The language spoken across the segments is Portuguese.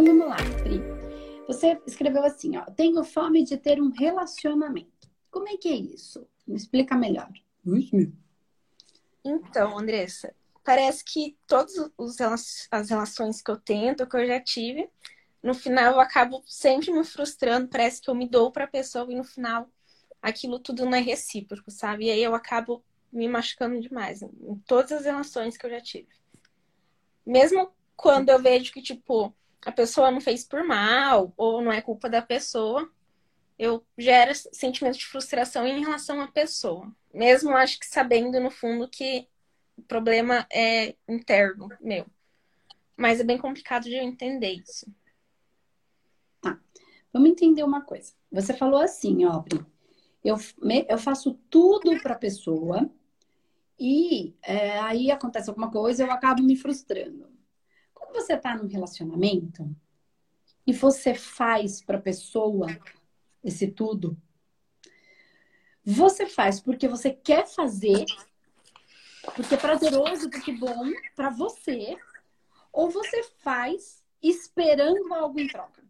Então vamos lá, Pri. Você escreveu assim, ó, tenho fome de ter um relacionamento. Como é que é isso? Me explica melhor. Então, Andressa, parece que todas as relações que eu tento, que eu já tive, no final eu acabo sempre me frustrando, parece que eu me dou para a pessoa e no final aquilo tudo não é recíproco, sabe? E aí eu acabo me machucando demais em todas as relações que eu já tive. Mesmo quando eu vejo que, tipo, a pessoa não fez por mal ou não é culpa da pessoa, eu gero sentimento de frustração em relação à pessoa. Mesmo acho que sabendo no fundo que o problema é interno meu. Mas é bem complicado de eu entender isso. Tá. Vamos entender uma coisa. Você falou assim, ó, eu, eu faço tudo para a pessoa e é, aí acontece alguma coisa eu acabo me frustrando. Quando você está num relacionamento e você faz para a pessoa esse tudo, você faz porque você quer fazer, porque é prazeroso, porque é bom para você, ou você faz esperando algo em troca?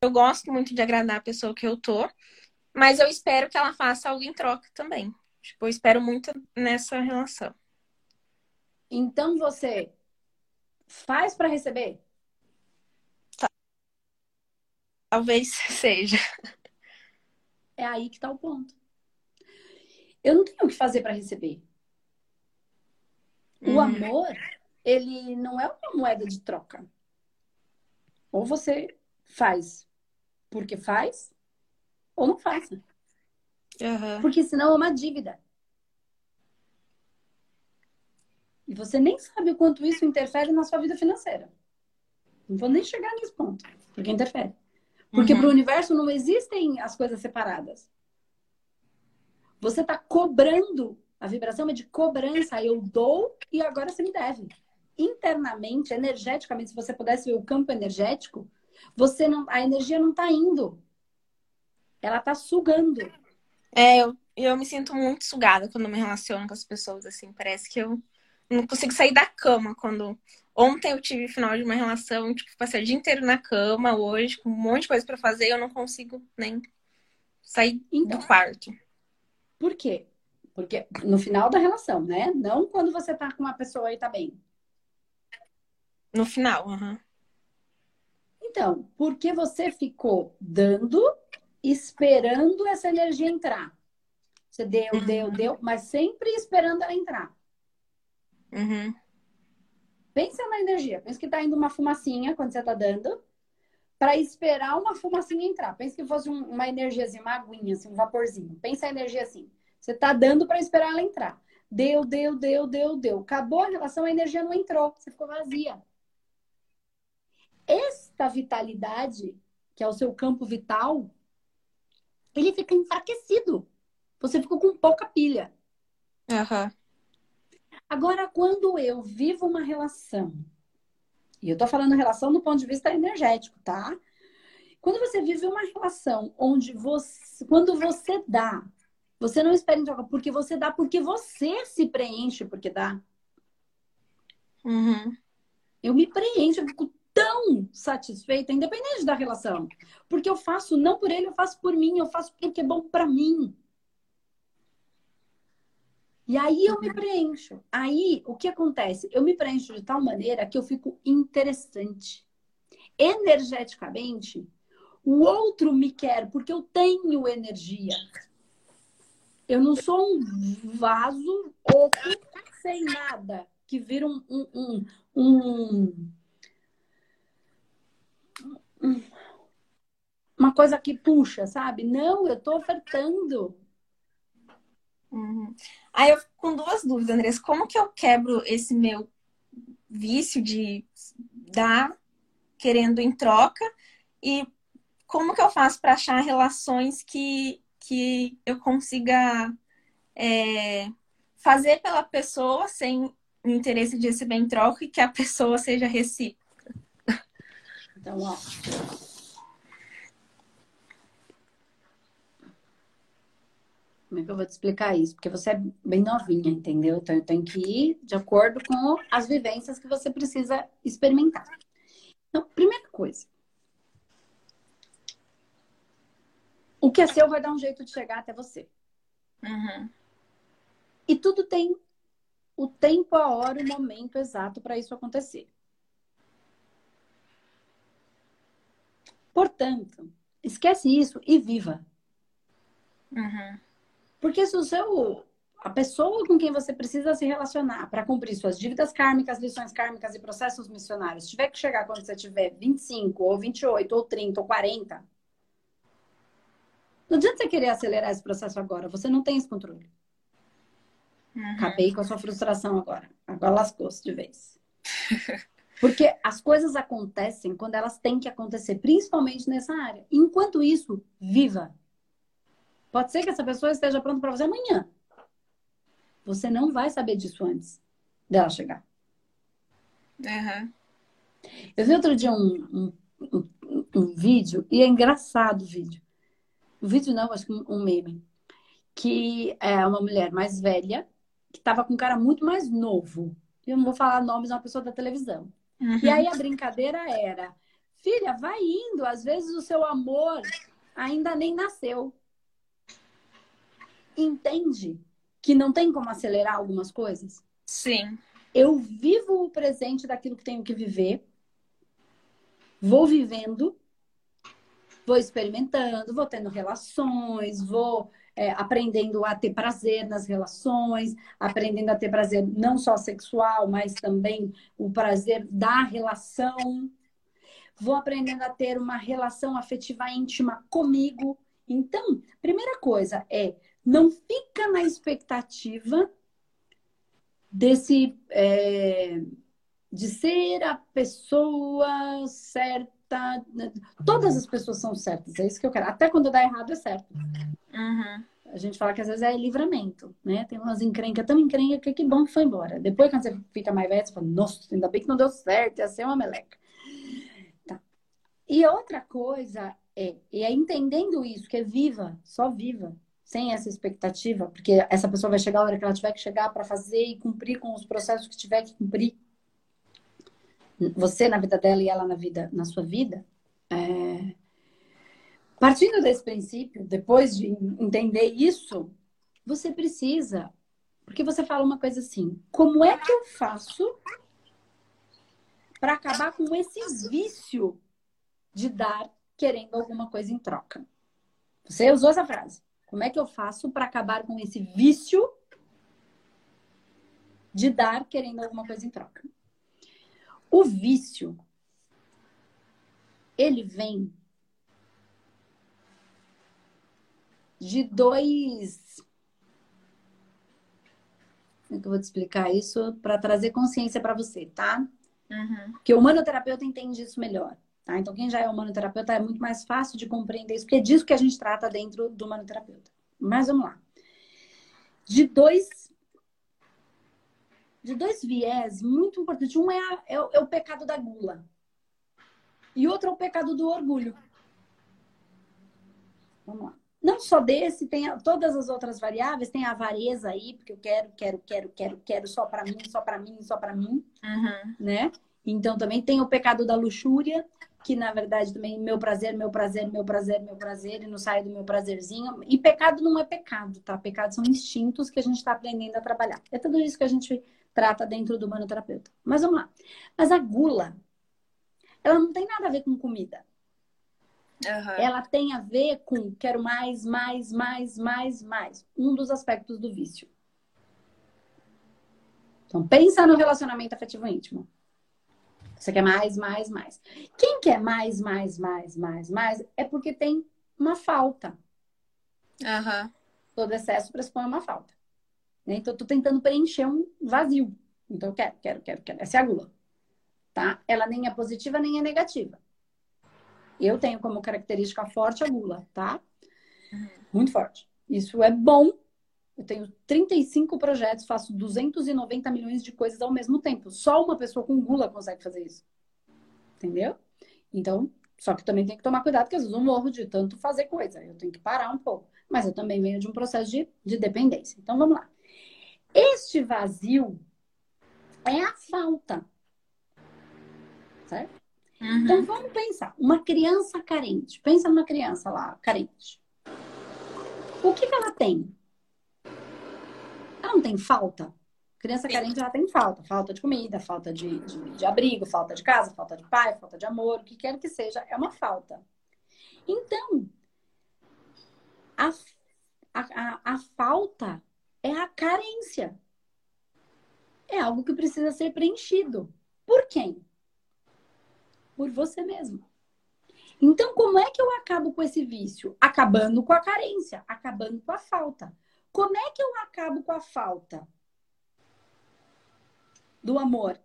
Eu gosto muito de agradar a pessoa que eu tô, mas eu espero que ela faça algo em troca também. Tipo, eu espero muito nessa relação. Então você faz para receber? Talvez seja. É aí que tá o ponto. Eu não tenho o que fazer para receber. O uhum. amor, ele não é uma moeda de troca. Ou você faz porque faz ou não faça. Uhum. Porque senão é uma dívida. E você nem sabe o quanto isso interfere na sua vida financeira. Não vou nem chegar nesse ponto, porque interfere. Porque uhum. para o universo não existem as coisas separadas. Você está cobrando. A vibração é de cobrança. Eu dou e agora você me deve. Internamente, energeticamente, se você pudesse ver o campo energético, você não, a energia não está indo. Ela está sugando. É, eu, eu me sinto muito sugada quando me relaciono com as pessoas, assim. Parece que eu não consigo sair da cama quando. Ontem eu tive final de uma relação, tipo, passei o dia inteiro na cama, hoje, com um monte de coisa para fazer, eu não consigo nem sair então, do quarto. Por quê? Porque no final da relação, né? Não quando você tá com uma pessoa e tá bem. No final, aham. Uhum. Então, porque você ficou dando, esperando essa energia entrar. Você deu, uhum. deu, deu, mas sempre esperando ela entrar. Uhum. Pensa na energia. Pensa que tá indo uma fumacinha quando você tá dando, para esperar uma fumacinha entrar. Pensa que fosse um, uma energiazinha, uma aguinha, assim, um vaporzinho. Pensa a energia assim. Você tá dando para esperar ela entrar. Deu, deu, deu, deu, deu. Acabou a relação, a energia não entrou. Você ficou vazia esta vitalidade, que é o seu campo vital, ele fica enfraquecido. Você ficou com pouca pilha. Uhum. Agora, quando eu vivo uma relação, e eu tô falando relação do ponto de vista energético, tá? Quando você vive uma relação onde você, quando você dá, você não espera em troca, porque você dá, porque você se preenche porque dá. Uhum. Eu me preencho, eu fico tão satisfeita, independente da relação. Porque eu faço não por ele, eu faço por mim, eu faço porque é bom para mim. E aí eu me preencho. Aí o que acontece? Eu me preencho de tal maneira que eu fico interessante. Energeticamente, o outro me quer porque eu tenho energia. Eu não sou um vaso oco sem nada que vira um, um, um, um uma coisa que puxa, sabe? Não, eu tô ofertando. Uhum. Aí eu com duas dúvidas, Andressa. Como que eu quebro esse meu vício de dar querendo em troca? E como que eu faço para achar relações que, que eu consiga é, fazer pela pessoa sem o interesse de receber em troca e que a pessoa seja recíproca? Então, ó. Como é que eu vou te explicar isso? Porque você é bem novinha, entendeu? Então eu tenho que ir de acordo com as vivências que você precisa experimentar. Então, primeira coisa. O que é seu vai dar um jeito de chegar até você. Uhum. E tudo tem o tempo, a hora, o momento exato para isso acontecer. Portanto, esquece isso e viva. Uhum. Porque se o seu a pessoa com quem você precisa se relacionar para cumprir suas dívidas kármicas, lições kármicas e processos missionários tiver que chegar quando você tiver 25, ou 28, ou 30, ou 40, não adianta você querer acelerar esse processo agora, você não tem esse controle. Uhum. Acabei com a sua frustração agora. Agora lascou-se de vez. Porque as coisas acontecem quando elas têm que acontecer, principalmente nessa área. Enquanto isso, viva. Pode ser que essa pessoa esteja pronta para você amanhã. Você não vai saber disso antes dela chegar. Uhum. Eu vi outro dia um, um, um, um, vídeo, e é engraçado o vídeo. O vídeo não, acho que um meme. Que é uma mulher mais velha, que estava com um cara muito mais novo. Eu não vou falar nomes, é uma pessoa da televisão. Uhum. E aí a brincadeira era: filha, vai indo, às vezes o seu amor ainda nem nasceu entende que não tem como acelerar algumas coisas? Sim. Eu vivo o presente daquilo que tenho que viver, vou vivendo, vou experimentando, vou tendo relações, vou é, aprendendo a ter prazer nas relações, aprendendo a ter prazer não só sexual, mas também o prazer da relação. Vou aprendendo a ter uma relação afetiva íntima comigo. Então, primeira coisa é não fica na expectativa desse é, de ser a pessoa certa. Né? Todas as pessoas são certas, é isso que eu quero. Até quando dá errado é certo. Uhum. A gente fala que às vezes é livramento, né? Tem umas encrencas tão encrenca que que bom que foi embora. Depois, quando você fica mais velho, você fala, nossa, ainda bem que não deu certo, ia ser uma meleca. Tá. E outra coisa é, e é entendendo isso, que é viva, só viva sem essa expectativa, porque essa pessoa vai chegar a hora que ela tiver que chegar para fazer e cumprir com os processos que tiver que cumprir. Você na vida dela e ela na vida, na sua vida. É... Partindo desse princípio, depois de entender isso, você precisa, porque você fala uma coisa assim: como é que eu faço para acabar com esse vício de dar querendo alguma coisa em troca? Você usou essa frase. Como é que eu faço para acabar com esse vício de dar querendo alguma coisa em troca? O vício, ele vem de dois. Como é que eu vou te explicar isso para trazer consciência para você, tá? Uhum. Porque o humanoterapeuta entende isso melhor. Tá? Então, quem já é humanoterapeuta é muito mais fácil de compreender isso, porque é disso que a gente trata dentro do humanoterapeuta. Mas vamos lá. De dois de dois viés muito importantes. Um é, a, é, é, o pecado da gula. E outro é o pecado do orgulho. Vamos lá. Não só desse, tem todas as outras variáveis, tem a avareza aí, porque eu quero, quero, quero, quero, quero só para mim, só para mim, só para mim, uhum. né? Então também tem o pecado da luxúria, que na verdade também meu prazer, meu prazer, meu prazer, meu prazer, e não sai do meu prazerzinho. E pecado não é pecado, tá? Pecado são instintos que a gente está aprendendo a trabalhar. É tudo isso que a gente trata dentro do manoterapeuta. Mas vamos lá. Mas a gula, ela não tem nada a ver com comida. Uhum. Ela tem a ver com quero mais, mais, mais, mais, mais. Um dos aspectos do vício. Então, pensa no relacionamento afetivo íntimo. Você quer mais, mais, mais. Quem quer mais, mais, mais, mais, mais é porque tem uma falta. Uhum. Todo excesso pressupõe uma falta. Né? Então, eu tô tentando preencher um vazio. Então, eu quero, quero, quero, quero. Essa é a gula. Tá? Ela nem é positiva, nem é negativa. Eu tenho como característica forte a gula, tá? Uhum. Muito forte. Isso é bom eu tenho 35 projetos, faço 290 milhões de coisas ao mesmo tempo. Só uma pessoa com gula consegue fazer isso. Entendeu? Então, Só que também tem que tomar cuidado, porque às vezes eu morro de tanto fazer coisa. Eu tenho que parar um pouco. Mas eu também venho de um processo de, de dependência. Então vamos lá. Este vazio é a falta. Certo? Uhum. Então vamos pensar. Uma criança carente. Pensa numa criança lá, carente. O que, que ela tem? Não tem falta? Criança Sim. carente, ela tem falta. Falta de comida, falta de, de, de, abrigo, falta de casa, falta de pai, falta de amor, o que quer que seja, é uma falta. Então, a, a, a, a falta é a carência. É algo que precisa ser preenchido. Por quem? Por você mesmo. Então, como é que eu acabo com esse vício? Acabando com a carência, acabando com a falta. Como é que eu acabo com a falta? do amor.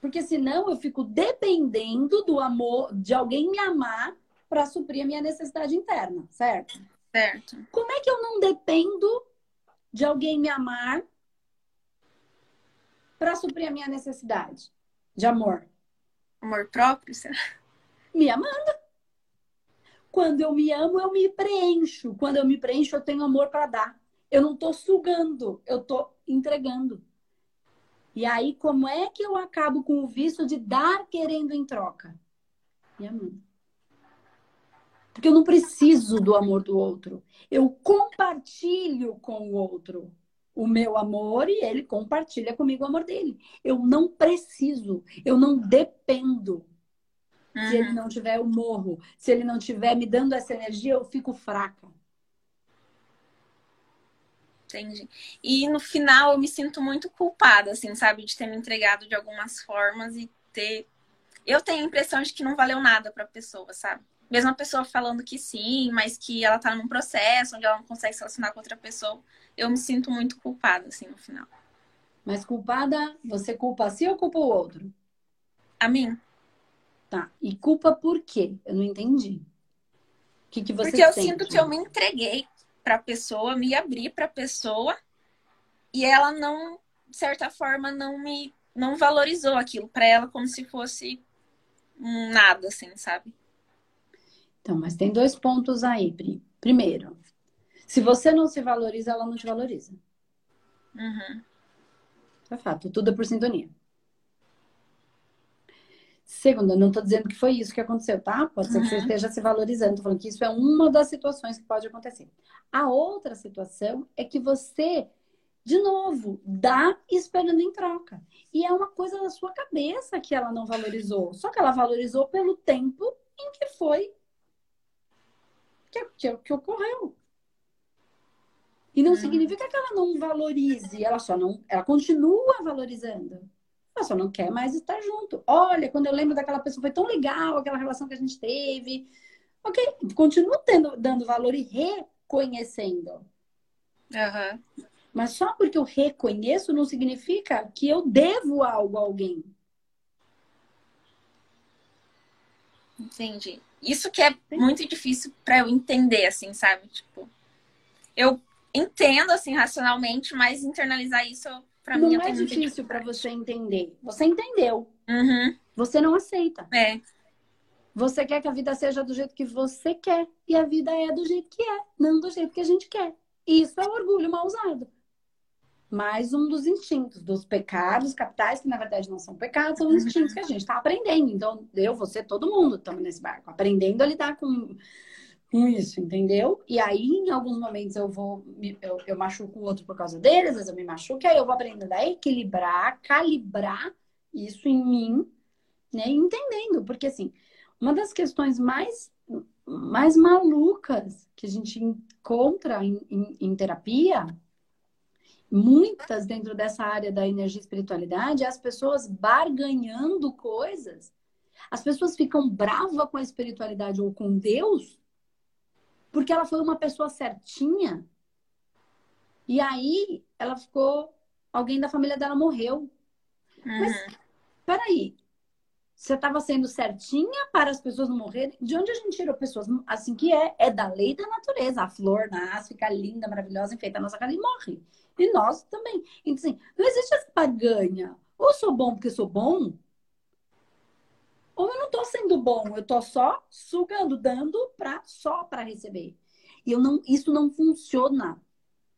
Porque senão eu fico dependendo do amor, de alguém me amar para suprir a minha necessidade interna, certo? Certo. Como é que eu não dependo de alguém me amar para suprir a minha necessidade de amor? Amor próprio, será? Me amando. Quando eu me amo, eu me preencho. Quando eu me preencho, eu tenho amor para dar. Eu não estou sugando, eu estou entregando. E aí, como é que eu acabo com o vício de dar querendo em troca? Me amando. Porque eu não preciso do amor do outro. Eu compartilho com o outro o meu amor e ele compartilha comigo o amor dele. Eu não preciso, eu não dependo. Uhum. Se ele uhum. não tiver, eu morro. Se ele não tiver me dando essa energia, eu fico fraca. Entendi. E no final eu me sinto muito culpada, assim, sabe, de ter me entregado de algumas formas e ter. Eu tenho a impressão de que não valeu nada pra pessoa, sabe? Mesmo a pessoa falando que sim, mas que ela tá num processo onde ela não consegue se relacionar com outra pessoa, eu me sinto muito culpada, assim, no final. Mas culpada, você culpa a si ou culpa o outro? A mim. Tá. E culpa por quê? Eu não entendi. O que, que você Porque eu sinto que eu me entreguei para a pessoa, me abrir para a pessoa e ela não, de certa forma, não me não valorizou aquilo para ela como se fosse nada, assim, sabe? Então, mas tem dois pontos aí, Pri. Primeiro, se você não se valoriza, ela não te valoriza. Uhum. É fato, tudo é por sintonia. Segunda, não estou dizendo que foi isso que aconteceu, tá? Pode ser que você uhum. esteja se valorizando. Estou falando que isso é uma das situações que pode acontecer. A outra situação é que você, de novo, dá esperando em troca. E é uma coisa da sua cabeça que ela não valorizou. Só que ela valorizou pelo tempo em que foi que, que, que ocorreu. E não uhum. significa que ela não valorize, ela só não, ela continua valorizando. Ela só não quer mais estar junto. Olha, quando eu lembro daquela pessoa, foi tão legal aquela relação que a gente teve. Ok, continuo tendo, dando valor e reconhecendo. Uhum. Mas só porque eu reconheço não significa que eu devo algo a alguém. Entendi. Isso que é muito difícil para eu entender, assim, sabe? Tipo, eu entendo, assim, racionalmente, mas internalizar isso Pra não mim, é difícil para você entender. Você entendeu. Uhum. Você não aceita. É. Você quer que a vida seja do jeito que você quer. E a vida é do jeito que é, não do jeito que a gente quer. Isso é orgulho mal usado. Mais um dos instintos, dos pecados capitais, que na verdade não são pecados, são uhum. instintos que a gente está aprendendo. Então, eu, você, todo mundo estamos nesse barco, aprendendo a lidar com com isso, entendeu? E aí, em alguns momentos, eu vou, eu, eu machuco o outro por causa dele, às vezes eu me machuco, e aí eu vou aprendendo a equilibrar, calibrar isso em mim, né? Entendendo, porque assim, uma das questões mais, mais malucas que a gente encontra em, em, em terapia, muitas dentro dessa área da energia e espiritualidade, é as pessoas barganhando coisas. As pessoas ficam bravas com a espiritualidade ou com Deus porque ela foi uma pessoa certinha. E aí ela ficou. Alguém da família dela morreu. Uhum. Mas, peraí. Você estava sendo certinha para as pessoas não morrerem? De onde a gente tirou pessoas assim que é? É da lei da natureza. A flor nasce, fica linda, maravilhosa, enfeita a nossa cara e morre. E nós também. Então, assim, não existe essa paganha. Ou sou bom porque sou bom, ou eu não tô sendo bom, eu tô só sugando, dando pra, só para receber. E eu não, isso não funciona.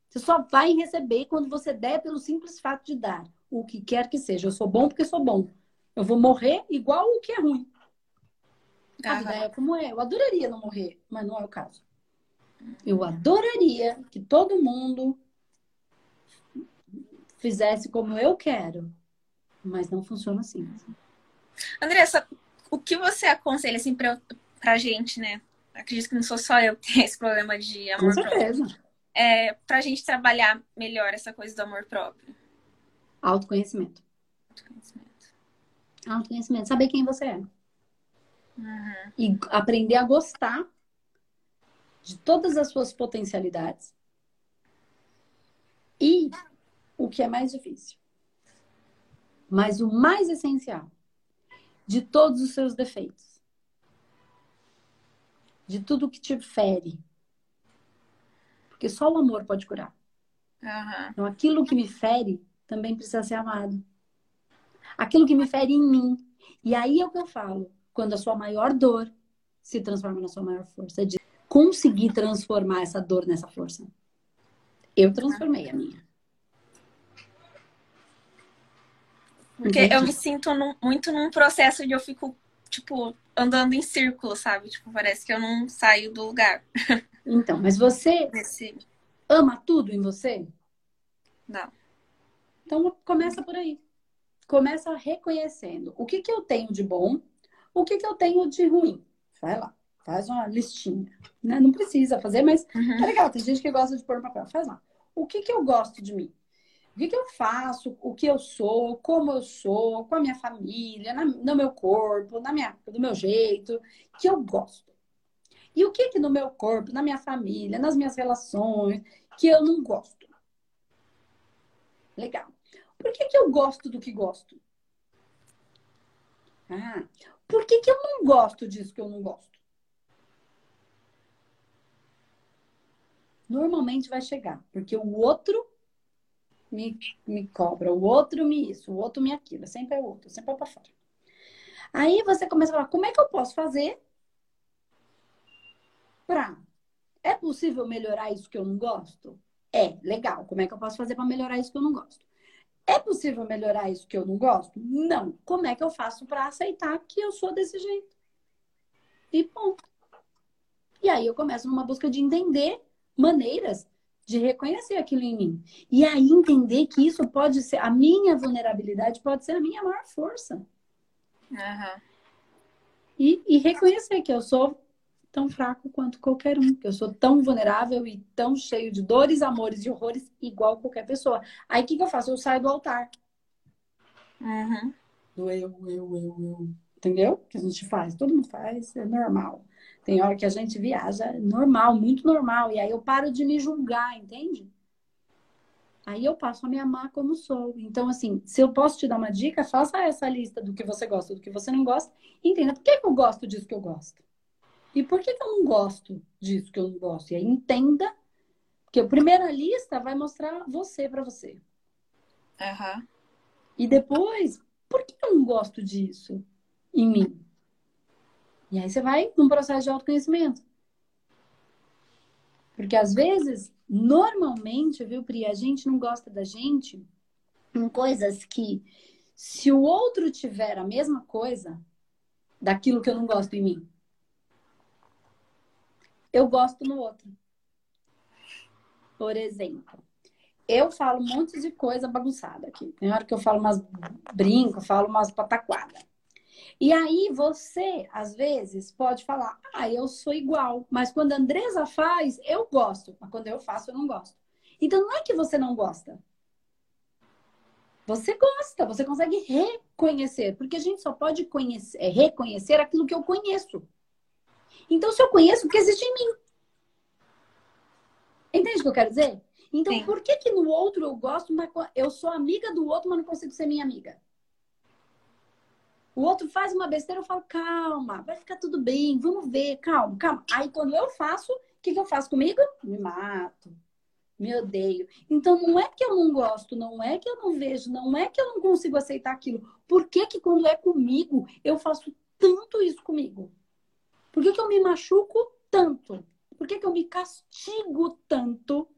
Você só vai receber quando você der pelo simples fato de dar. O que quer que seja. Eu sou bom porque sou bom. Eu vou morrer igual o que é ruim. A vida é como é. Eu adoraria não morrer, mas não é o caso. Eu adoraria que todo mundo fizesse como eu quero, mas não funciona assim. Andressa, o que você aconselha assim pra, pra gente, né? Acredito que não sou só eu que tenho esse problema de amor Com certeza. próprio. É, pra gente trabalhar melhor essa coisa do amor próprio. Autoconhecimento. Autoconhecimento. Autoconhecimento. Saber quem você é. Uhum. E aprender a gostar de todas as suas potencialidades. E o que é mais difícil, mas o mais essencial, de todos os seus defeitos, de tudo que te fere. Porque só o amor pode curar. Uhum. Então, aquilo que me fere também precisa ser amado. Aquilo que me fere em mim. E aí é o que eu falo. Quando a sua maior dor se transforma na sua maior força. De conseguir transformar essa dor nessa força. Eu transformei a minha. Porque Entendi. eu me sinto num- muito num processo de eu fico, tipo, andando em círculo, sabe? Tipo, parece que eu não saio do lugar. Então, mas você Nesse... ama tudo em você? Não. Então começa por aí. Começa reconhecendo o que, que eu tenho de bom, o que, que eu tenho de ruim. Vai lá, faz uma listinha. Né? Não precisa fazer, mas Uhum. é legal. Tem gente que gosta de pôr no papel. Faz lá. O que, que eu gosto de mim? O que, que eu faço? O que eu sou? Como eu sou? Com a minha família? na- no meu corpo? Na minha, do meu jeito? Que eu gosto. E o que, que no meu corpo, na minha família, nas minhas relações, que eu não gosto? Legal. Por que, que eu gosto do que gosto? Ah, por que, que eu não gosto disso que eu não gosto? Normalmente vai chegar, porque o outro me, me cobra, o outro me isso, o outro me aquilo, sempre é o outro, sempre é pra fora. Aí você começa a falar, como é que eu posso fazer pra... É possível melhorar isso que eu não gosto? É, legal. Como é que eu posso fazer para melhorar isso que eu não gosto? É possível melhorar isso que eu não gosto? Não. Como é que eu faço para aceitar que eu sou desse jeito? E ponto. E aí eu começo numa busca de entender maneiras de reconhecer aquilo em mim. E aí entender que isso pode ser, a minha vulnerabilidade pode ser a minha maior força. Uhum. E, e reconhecer que eu sou tão fraco quanto qualquer um, que eu sou tão vulnerável e tão cheio de dores, amores e horrores igual qualquer pessoa. Aí o que, que eu faço? Eu saio do altar. Uhum. Do eu, eu, eu, eu. Entendeu? Que a gente faz, todo mundo faz, é normal. Tem hora que a gente viaja, normal, muito normal. E aí eu paro de me julgar, entende? Aí eu passo a me amar como sou. Então, assim, se eu posso te dar uma dica, faça essa lista do que você gosta, do que você não gosta. E entenda por que, que eu gosto disso que eu gosto. E por que, que eu não gosto disso que eu não gosto? E aí entenda, porque a primeira lista vai mostrar você para você. Uhum. E depois, por que eu não gosto disso em mim? E aí você vai num processo de autoconhecimento. Porque às vezes, normalmente, viu, Pri, a gente não gosta da gente em coisas que, se o outro tiver a mesma coisa daquilo que eu não gosto em mim, eu gosto no outro. Por exemplo, eu falo um monte de coisa bagunçada aqui. Tem hora que eu falo umas brinco, falo umas pataquadas. E aí você, às vezes, pode falar, ah, eu sou igual. Mas quando a Andresa faz, eu gosto. Mas quando eu faço, eu não gosto. Então não é que você não gosta. Você gosta, você consegue reconhecer. Porque a gente só pode conhecer, é, reconhecer aquilo que eu conheço. Então, se eu conheço, o que existe em mim? Entende o que eu quero dizer? Então, Sim. por que que no outro eu gosto, mas eu sou amiga do outro, mas não consigo ser minha amiga? O outro faz uma besteira, eu falo, calma, vai ficar tudo bem, vamos ver, calma, calma. Aí quando eu faço, o que, que eu faço comigo? Me mato, me odeio. Então não é que eu não gosto, não é que eu não vejo, não é que eu não consigo aceitar aquilo. Por que que quando é comigo, eu faço tanto isso comigo? Por que, que eu me machuco tanto? Por que, que eu me castigo tanto?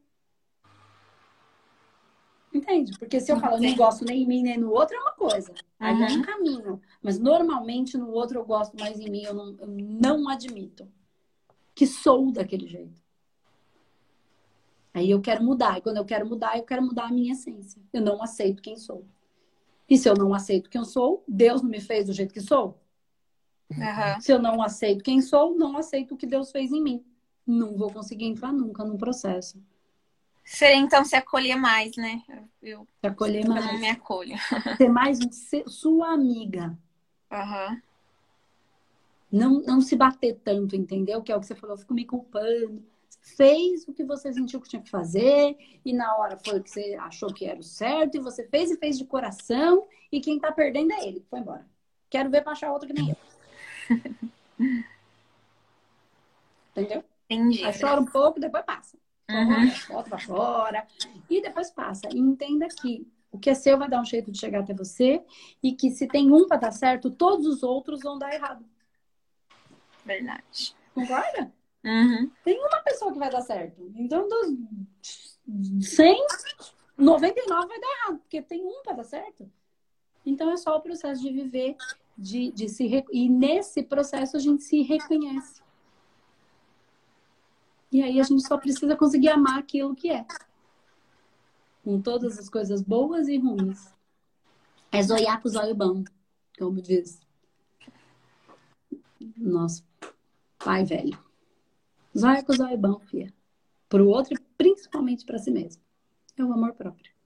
Entende? Porque se eu falo, eu não gosto nem em mim nem no outro, é uma coisa. Aí uhum. é um caminho. Mas normalmente no outro eu gosto mais em mim, eu não, eu não admito que sou daquele jeito. Aí eu quero mudar. E quando eu quero mudar, eu quero mudar a minha essência. Eu não aceito quem sou. E se eu não aceito quem eu sou, Deus não me fez do jeito que sou. Uhum. Se eu não aceito quem sou, não aceito o que Deus fez em mim. Não vou conseguir entrar nunca no processo. Seria então se acolher mais, né? Eu, se acolher mais. Eu não me acolho. Ser mais ser sua amiga. Uhum. Não, não se bater tanto, entendeu? Que é o que você falou, eu fico me culpando. Fez o que você sentiu que tinha que fazer, e na hora foi o que você achou que era o certo, e você fez e fez de coração, e quem tá perdendo é ele, foi embora. Quero ver pra achar outro que nem eu. Entendeu? Entendi. Aí chora um pouco, depois passa. Uhum. Volta pra fora. E depois passa. E entenda que o que é seu vai dar um jeito de chegar até você. E que se tem um para dar certo, todos os outros vão dar errado. Verdade. Concorda? Uhum. Tem uma pessoa que vai dar certo. Então, dos 100, 99 vai dar errado. Porque tem um para dar certo. Então, é só o processo de viver de, de se e nesse processo a gente se reconhece. E aí a gente só precisa conseguir amar aquilo que é. Com todas as coisas boas e ruins. É zoiar com o zóio bom, como diz nosso pai velho. Zóia com o zóio bom, filha. Para o outro e principalmente para si mesmo. É o amor próprio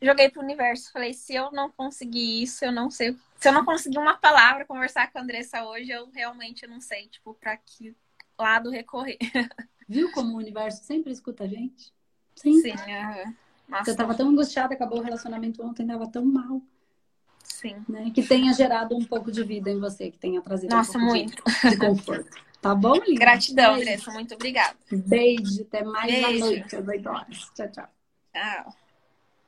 joguei pro universo. Falei, se eu não conseguir isso, eu não sei. Se eu não conseguir uma palavra conversar com a Andressa hoje, eu realmente não sei, tipo, pra que lado recorrer. Viu como o universo sempre escuta a gente? Sempre. Sim. Uhum. Nossa, eu tava tão angustiada, acabou o relacionamento ontem, tava tão mal. Sim. Né? Que tenha gerado um pouco de vida em você, que tenha trazido Nossa, um muito. De, de conforto. Tá bom, Lívia? Gratidão, Andressa. Muito obrigada. Beijo. Até mais Beijo. à noite, às 8 horas. Tchau, tchau. Tchau.